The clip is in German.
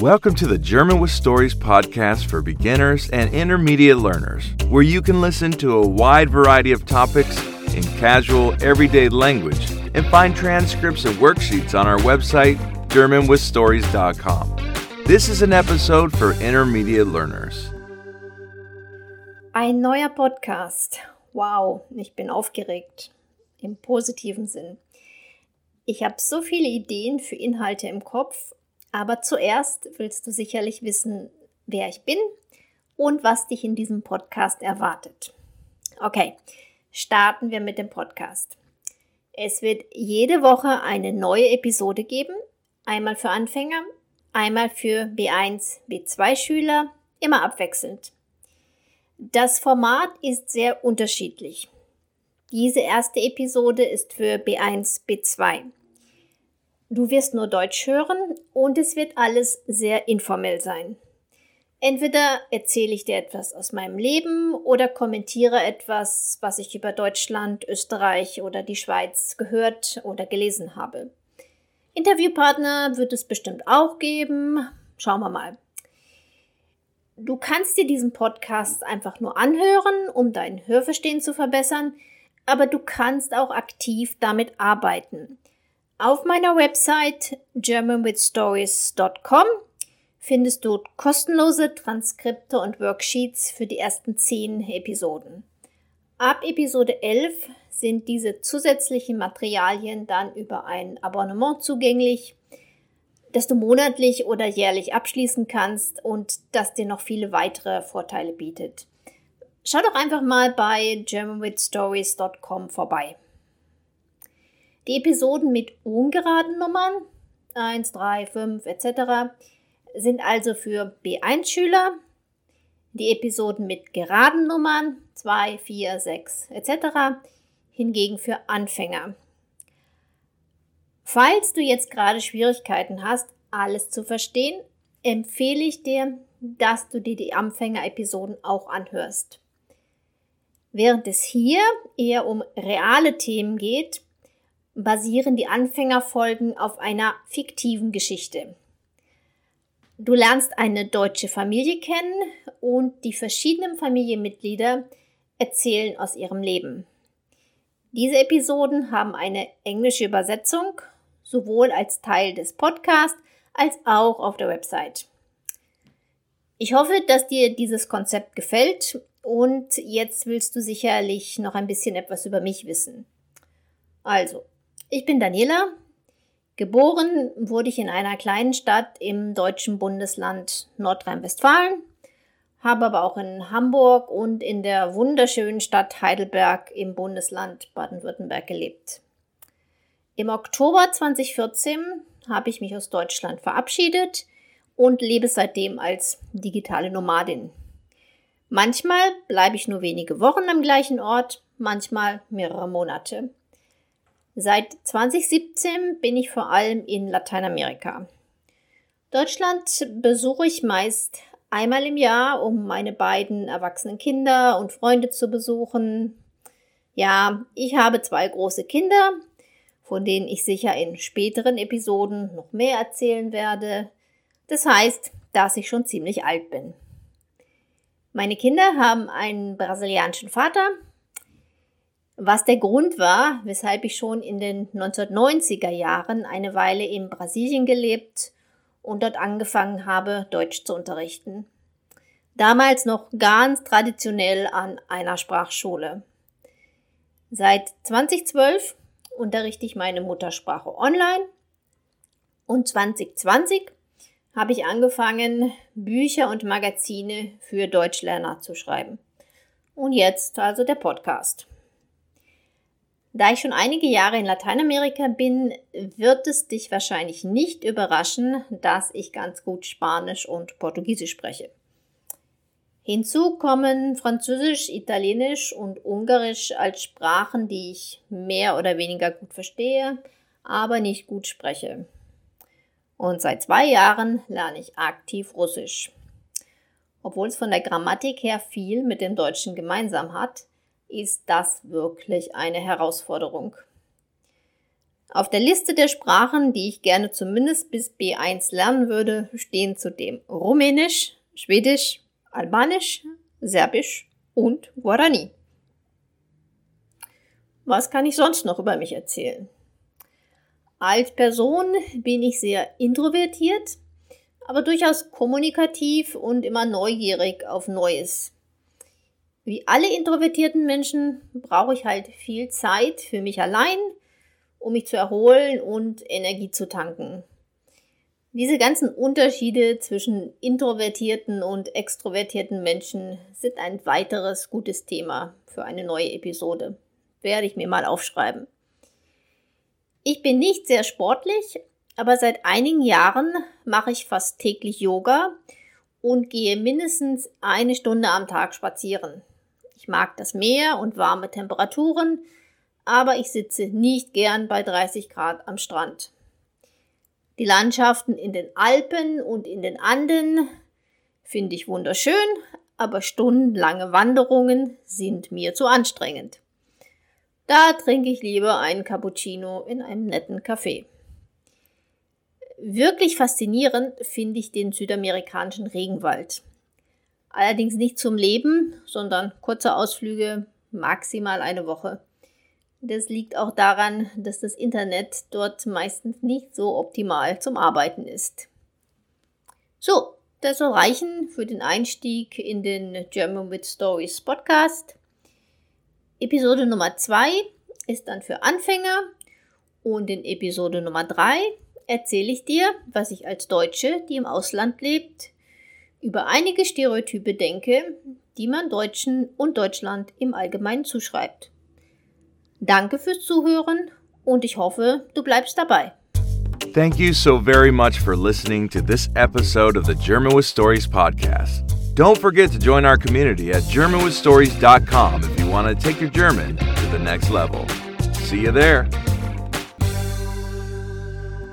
Welcome to the German with Stories podcast for beginners and intermediate learners, where you can listen to a wide variety of topics in casual, everyday language and find transcripts and worksheets on our website, GermanWithStories.com. This is an episode for intermediate learners. Ein neuer Podcast. Wow, ich bin aufgeregt. Im positiven Sinn. Ich habe so viele Ideen für Inhalte im Kopf, aber zuerst willst du sicherlich wissen, wer ich bin und was dich in diesem Podcast erwartet. Okay, starten wir mit dem Podcast. Es wird jede Woche eine neue Episode geben, einmal für Anfänger, einmal für B1, B2 Schüler, immer abwechselnd. Das Format ist sehr unterschiedlich. Diese erste Episode ist für B1, B2. Du wirst nur Deutsch hören und es wird alles sehr informell sein. Entweder erzähle ich dir etwas aus meinem Leben oder kommentiere etwas, was ich über Deutschland, Österreich oder die Schweiz gehört oder gelesen habe. Interviewpartner wird es bestimmt auch geben. Schauen wir mal. Du kannst dir diesen Podcast einfach nur anhören, um dein Hörverstehen zu verbessern, aber du kannst auch aktiv damit arbeiten. Auf meiner Website germanwithstories.com findest du kostenlose Transkripte und Worksheets für die ersten zehn Episoden. Ab Episode 11 sind diese zusätzlichen Materialien dann über ein Abonnement zugänglich, das du monatlich oder jährlich abschließen kannst und das dir noch viele weitere Vorteile bietet. Schau doch einfach mal bei germanwithstories.com vorbei. Die Episoden mit ungeraden Nummern 1, 3, 5 etc. sind also für B1-Schüler. Die Episoden mit geraden Nummern 2, 4, 6 etc. hingegen für Anfänger. Falls du jetzt gerade Schwierigkeiten hast, alles zu verstehen, empfehle ich dir, dass du dir die Anfänger-Episoden auch anhörst. Während es hier eher um reale Themen geht, basieren die Anfängerfolgen auf einer fiktiven Geschichte. Du lernst eine deutsche Familie kennen und die verschiedenen Familienmitglieder erzählen aus ihrem Leben. Diese Episoden haben eine englische Übersetzung, sowohl als Teil des Podcasts als auch auf der Website. Ich hoffe, dass dir dieses Konzept gefällt und jetzt willst du sicherlich noch ein bisschen etwas über mich wissen. Also, ich bin Daniela. Geboren wurde ich in einer kleinen Stadt im deutschen Bundesland Nordrhein-Westfalen, habe aber auch in Hamburg und in der wunderschönen Stadt Heidelberg im Bundesland Baden-Württemberg gelebt. Im Oktober 2014 habe ich mich aus Deutschland verabschiedet und lebe seitdem als digitale Nomadin. Manchmal bleibe ich nur wenige Wochen am gleichen Ort, manchmal mehrere Monate. Seit 2017 bin ich vor allem in Lateinamerika. Deutschland besuche ich meist einmal im Jahr, um meine beiden erwachsenen Kinder und Freunde zu besuchen. Ja, ich habe zwei große Kinder, von denen ich sicher in späteren Episoden noch mehr erzählen werde. Das heißt, dass ich schon ziemlich alt bin. Meine Kinder haben einen brasilianischen Vater was der Grund war, weshalb ich schon in den 1990er Jahren eine Weile in Brasilien gelebt und dort angefangen habe, Deutsch zu unterrichten. Damals noch ganz traditionell an einer Sprachschule. Seit 2012 unterrichte ich meine Muttersprache online und 2020 habe ich angefangen, Bücher und Magazine für Deutschlerner zu schreiben. Und jetzt also der Podcast. Da ich schon einige Jahre in Lateinamerika bin, wird es dich wahrscheinlich nicht überraschen, dass ich ganz gut Spanisch und Portugiesisch spreche. Hinzu kommen Französisch, Italienisch und Ungarisch als Sprachen, die ich mehr oder weniger gut verstehe, aber nicht gut spreche. Und seit zwei Jahren lerne ich aktiv Russisch. Obwohl es von der Grammatik her viel mit dem Deutschen gemeinsam hat, ist das wirklich eine Herausforderung. Auf der Liste der Sprachen, die ich gerne zumindest bis B1 lernen würde, stehen zudem Rumänisch, Schwedisch, Albanisch, Serbisch und Guarani. Was kann ich sonst noch über mich erzählen? Als Person bin ich sehr introvertiert, aber durchaus kommunikativ und immer neugierig auf Neues. Wie alle introvertierten Menschen brauche ich halt viel Zeit für mich allein, um mich zu erholen und Energie zu tanken. Diese ganzen Unterschiede zwischen introvertierten und extrovertierten Menschen sind ein weiteres gutes Thema für eine neue Episode. Werde ich mir mal aufschreiben. Ich bin nicht sehr sportlich, aber seit einigen Jahren mache ich fast täglich Yoga und gehe mindestens eine Stunde am Tag spazieren. Ich mag das Meer und warme Temperaturen, aber ich sitze nicht gern bei 30 Grad am Strand. Die Landschaften in den Alpen und in den Anden finde ich wunderschön, aber stundenlange Wanderungen sind mir zu anstrengend. Da trinke ich lieber einen Cappuccino in einem netten Café. Wirklich faszinierend finde ich den südamerikanischen Regenwald. Allerdings nicht zum Leben, sondern kurze Ausflüge, maximal eine Woche. Das liegt auch daran, dass das Internet dort meistens nicht so optimal zum Arbeiten ist. So, das soll reichen für den Einstieg in den German with Stories Podcast. Episode Nummer 2 ist dann für Anfänger und in Episode Nummer 3 erzähle ich dir, was ich als Deutsche, die im Ausland lebt, über einige Stereotype denke, die man Deutschen und Deutschland im Allgemeinen zuschreibt. Danke fürs Zuhören und ich hoffe, du bleibst dabei. Thank you so very much for listening to this episode of the German with Stories podcast. Don't forget to join our community at GermanWithStories.com if you want to take your German to the next level. See you there.